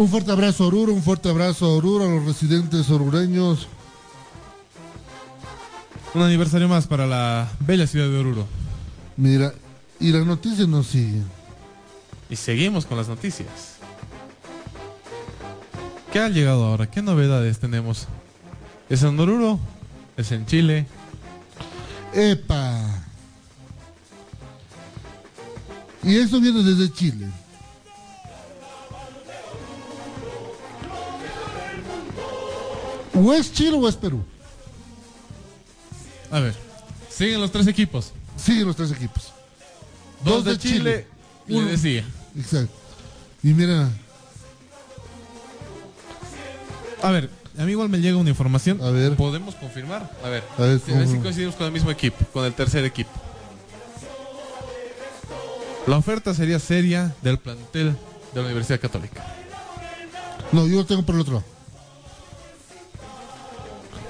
Un fuerte abrazo a Oruro, un fuerte abrazo a Oruro, a los residentes orureños. Un aniversario más para la bella ciudad de Oruro. Mira, y las noticias nos siguen. Y seguimos con las noticias. ¿Qué ha llegado ahora? ¿Qué novedades tenemos? ¿Es en Oruro? ¿Es en Chile? ¡Epa! Y eso viene desde Chile. ¿O es Chile o es Perú? A ver, siguen los tres equipos. Siguen los tres equipos. Dos, de, Chile, le uno- decía. Exacto. Y mira, A ver, a mí igual me llega una información. A ver. ¿Podemos confirmar? A ver, A ver, si- si coincidimos con el mismo equipo, con el tercer equipo. La oferta sería seria del plantel de la Universidad Católica. no, yo lo tengo por el otro lado.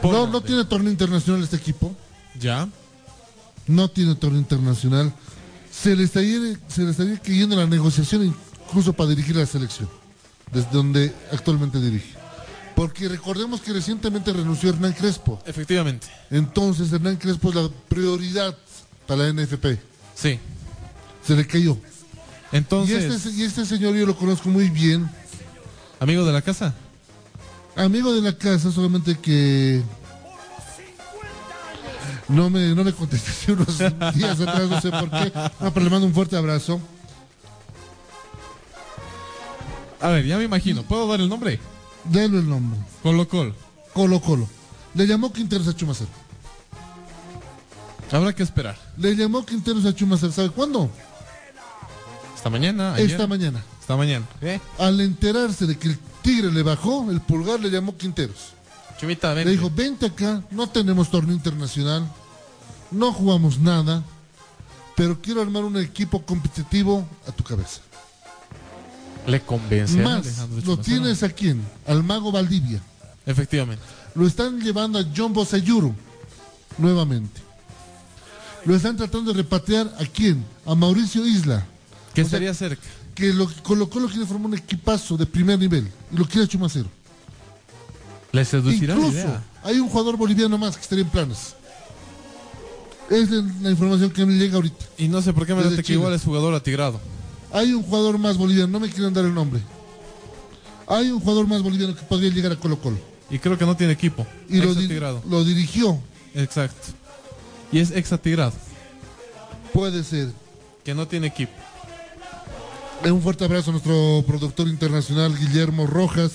¿Por No, no tiene torneo internacional este equipo. ¿Ya? No tiene torneo internacional. Se le estaría, se le estaría cayendo la negociación incluso para dirigir la selección. Desde donde actualmente dirige. Porque recordemos que recientemente renunció Hernán Crespo. Efectivamente. Entonces Hernán Crespo es la prioridad para la NFP. Sí. Se le cayó. Y Entonces, este, y este señor yo lo conozco muy bien. amigo de la casa, Amigo de la casa, solamente que no me, no me contesté hace unos días atrás, no sé por qué. No, pero le mando un fuerte abrazo. a ver, ya me imagino, ¿puedo dar el nombre? Denle el nombre. Colo Colo. Colo Colo. Le llamó Quinteros a Chumacero. Habrá que esperar. Le llamó Quinteros a Chumacero. ¿Sabe cuándo? Esta mañana, ayer. Esta mañana. Esta mañana. ¿Eh? Al enterarse de que el Tigre le bajó, el pulgar le llamó Quinteros. Chumita. Le dijo, vente acá, no tenemos torneo internacional, no jugamos nada, pero quiero armar un equipo competitivo a tu cabeza. Le convence Más, Alejandro lo tienes a quién? Al mago Valdivia. Efectivamente. Lo están llevando a John Bosayuro nuevamente. Lo están tratando de repatriar a quién? A Mauricio Isla. Que O sea, estaría cerca. Que lo colocó, lo quiere formar un equipazo de primer nivel. Y lo quiere Chumacero. Le seducirá la Incluso idea. hay un jugador boliviano más que estaría en planes. Es la, información que me llega ahorita. Y no sé por qué me late que igual es jugador atigrado. Hay un jugador más boliviano, no me quieren dar el nombre. Hay un jugador más boliviano que podría llegar a Colo Colo. Y creo que no tiene equipo. Y lo, ex di- atigrado. lo dirigió. Exacto. Y es ex atigrado. Puede ser. Que no tiene equipo. Un fuerte abrazo a nuestro productor internacional Guillermo Rojas.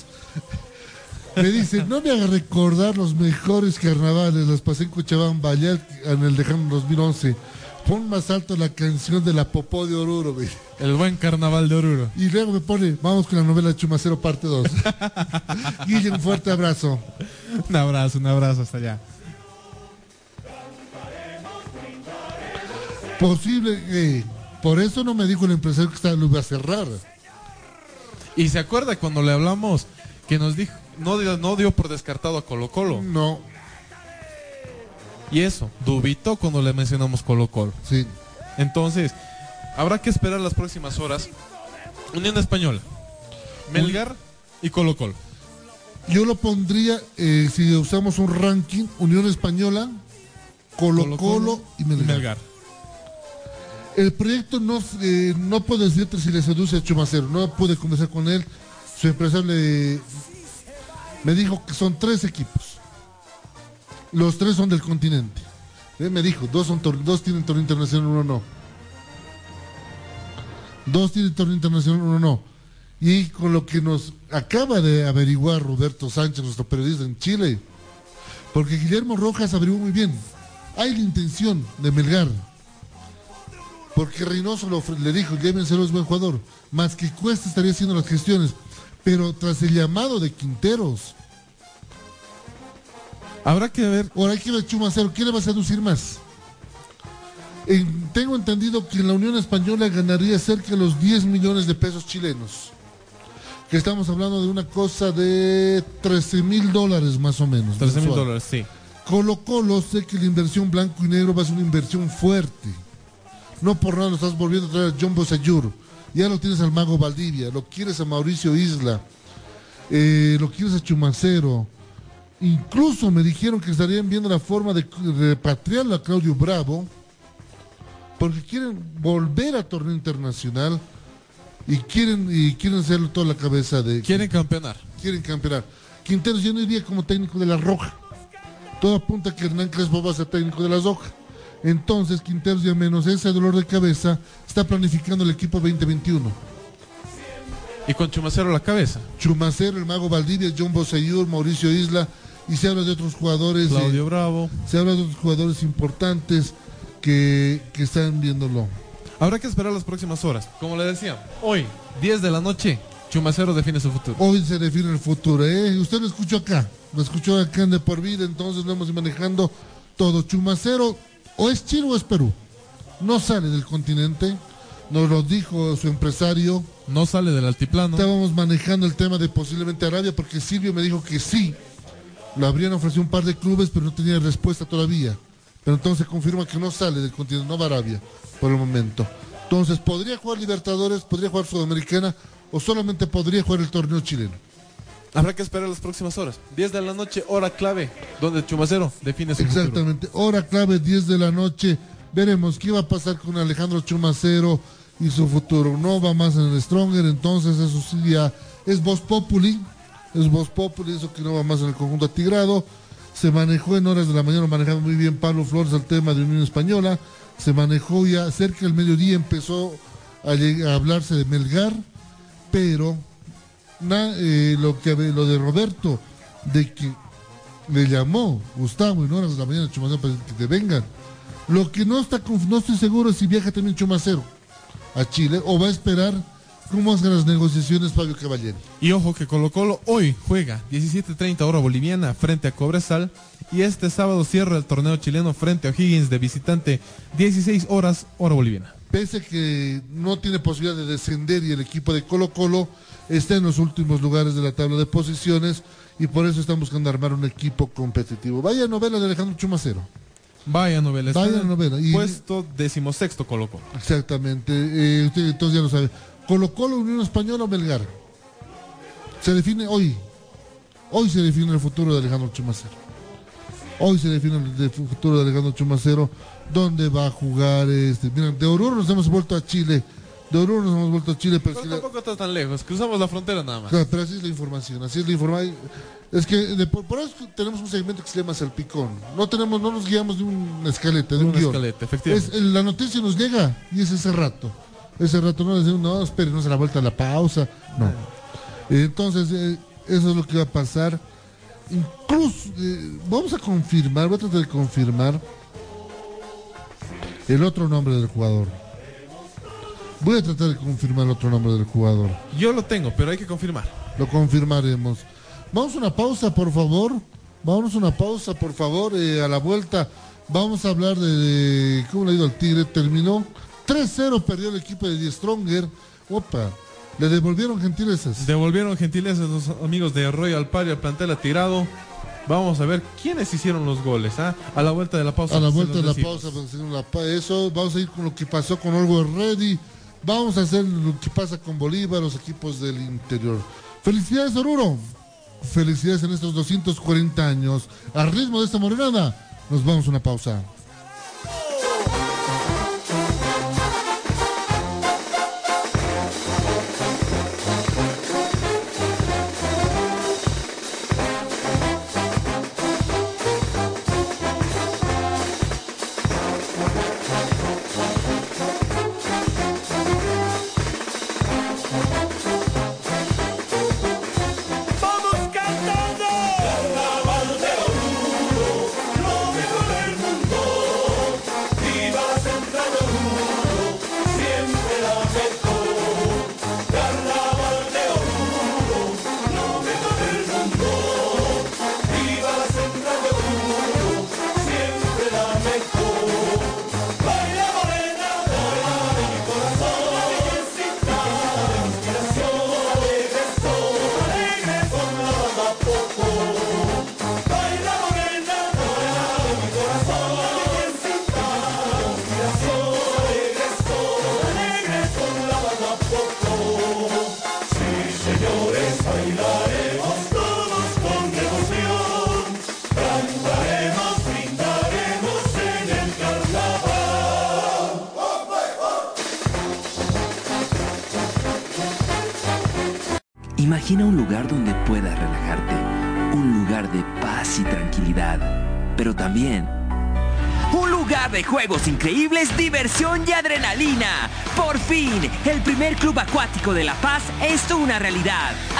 Me dice, no me haga recordar los mejores carnavales, los pasé en Cochabamba allá en el Lejano 2011. Pon más alto la canción de la Popó de Oruro, dice. El buen carnaval de Oruro. Y luego me pone, vamos con la novela Chumacero parte 2. Guille, un fuerte abrazo. Un abrazo, un abrazo hasta allá. Posible, eh, por eso no me dijo el empresario que estaba, lo iba a cerrar. Y se acuerda cuando le hablamos que nos dijo, no dio, no dio por descartado a Colo Colo. No, Y eso, dubitó cuando le mencionamos Colo Colo. sí. Entonces, habrá que esperar las próximas horas. Unión Española, Melgar y Colo Colo. Yo lo pondría, eh, si usamos un ranking, Unión Española, Colo Colo, y Melgar. El proyecto no, eh, no puedo decirte si le seduce a Chumacero. No pude conversar con él. Su empresario me dijo que son tres equipos. Los tres son del continente. Él me dijo, dos, son dos tienen torneo internacional, uno no. Dos tienen torneo internacional, uno no. Y con lo que nos acaba de averiguar Roberto Sánchez, nuestro periodista en Chile, porque Guillermo Rojas averiguó muy bien, hay la intención de Melgar. Porque Reynoso lo le dijo, llévenselo, es buen jugador. Más que Cuesta estaría haciendo las gestiones. Pero tras el llamado de Quinteros, Habrá que ver. ahora hay que ver Chumacero, ¿quién le va a seducir más? En- tengo entendido que en la Unión Española ganaría cerca de los 10 millones de pesos chilenos. Que estamos hablando de una cosa de 13 mil dólares más o menos. 13 mil dólares, sí. Colo Colo sé que la inversión blanco y negro va a ser una inversión fuerte. No por nada lo estás volviendo a traer a John Bosayur. Ya lo tienes al Mago Valdivia, lo quieres a Mauricio Isla, eh, lo quieres a Chumacero. Incluso me dijeron que estarían viendo la forma de repatriarlo a Claudio Bravo, porque quieren volver a torneo internacional y quieren y quieren hacerlo toda la cabeza de Quieren campeonar. quieren campeonar. Quinteros ya no iría como técnico de la Roja. Todo apunta a que Hernán Crespo va a ser técnico de la Roja. Entonces, Quinteros ya menos ese dolor de cabeza está planificando el equipo 2021. Y con Chumacero a la cabeza. Chumacero, el Mago Valdivia, John Boseyur, Mauricio Isla, y se habla de otros jugadores, eh, Claudio Bravo. se habla de otros jugadores importantes que, que están viéndolo. Habrá que esperar las próximas horas. Como le decía, hoy, 10 de la noche, Chumacero define su futuro. Hoy se define el futuro, ¿eh? Usted lo escuchó acá, lo escuchó acá en De Por Vida, entonces lo hemos ido manejando todo. Chumacero, o es Chile o es Perú. No sale del continente, nos lo dijo su empresario. No sale del altiplano. Estábamos manejando el tema de posiblemente Arabia, porque Silvio me dijo que sí. Lo habrían ofrecido un par de clubes, pero no tenía respuesta todavía. Pero entonces confirma que no sale del continente, no va Arabia por el momento. Entonces, ¿podría jugar Libertadores, podría jugar Sudamericana o solamente podría jugar el torneo chileno? Habrá que esperar las próximas horas. 10 de la noche, hora clave, donde Chumacero define su. Exactamente, hora clave 10 de la noche. Veremos qué va a pasar con Alejandro Chumacero y su futuro. No va más en el Stronger, entonces eso sí ya es Voz Populi. Es Voz Populi, eso que no va más en el conjunto atigrado. Se manejó en horas de la mañana, lo manejaba muy bien Pablo Flores el tema de Unión Española. Se manejó ya cerca del mediodía, empezó a hablarse de Melgar, pero na- eh, lo, que, lo de Roberto, de que le llamó Gustavo en horas de la mañana a Chumacero para que te vengan. Lo que no está no estoy seguro es si viaja también Chumacero a Chile o va a esperar cómo hacen las negociaciones Fabio Caballero. Y ojo que Colo Colo hoy juega 17.30 hora boliviana frente a Cobresal y este sábado cierra el torneo chileno frente a O'Higgins de visitante 16 horas hora boliviana. Pese a que no tiene posibilidad de descender y el equipo de Colo Colo está en los últimos lugares de la tabla de posiciones y por eso están buscando armar un equipo competitivo. Vaya novela de Alejandro Chumacero. Vaya novela. Vaya novela. Y- Puesto decimosexto Colo Colo. Exactamente. Eh, usted entonces ya lo sabe. Colo Colo, Unión Española o Melgar. Se define hoy. Hoy se define el futuro de Alejandro Chumacero. Hoy se define el futuro de Alejandro Chumacero. ¿Dónde va a jugar? Este? Mira, de Oruro nos hemos vuelto a Chile. De Oruro nos hemos vuelto a Chile. Pero, Pero sí la- tampoco está tan lejos, cruzamos la frontera nada más. Claro, pero así es la información. Así es la información. Es que de- por, por eso tenemos un segmento que se llama Salpicón. No tenemos, no nos guiamos de una escaleta, de un Una guion. escaleta, efectivamente. Es- la noticia nos llega y es ese rato. Ese rato no decimos, no, espere, no se la vuelta a la pausa. No. Entonces, eh, eso es lo que va a pasar. Incluso, eh, vamos a confirmar, voy a tratar de confirmar el otro nombre del jugador. Voy a tratar de confirmar el otro nombre del jugador. Yo lo tengo, pero hay que confirmar. Lo confirmaremos. Vamos a una pausa, por favor. Vamos a una pausa, por favor. eh, a la vuelta vamos a hablar de, cómo le ha ido al Tigre. Terminó 3-0, perdió el equipo de Die Stronger. Opa, le devolvieron gentilezas. Devolvieron gentilezas los amigos de Royal Party al plantel atirado. Vamos a ver quiénes hicieron los goles. ¿ah? A la vuelta de la pausa. A la vuelta de la decimos. pausa, pues, eso, vamos a ir con lo que pasó con Olgo Ready. Vamos a hacer lo que pasa con Bolívar, los equipos del interior. Felicidades, Oruro. Felicidades en estos 240 años. Al ritmo de esta morenada, nos vamos a una pausa. Imagina un lugar donde puedas relajarte, un lugar de paz y tranquilidad, pero también un lugar de juegos increíbles, diversión y adrenalina. Por fin, el primer club acuático de La Paz es una realidad,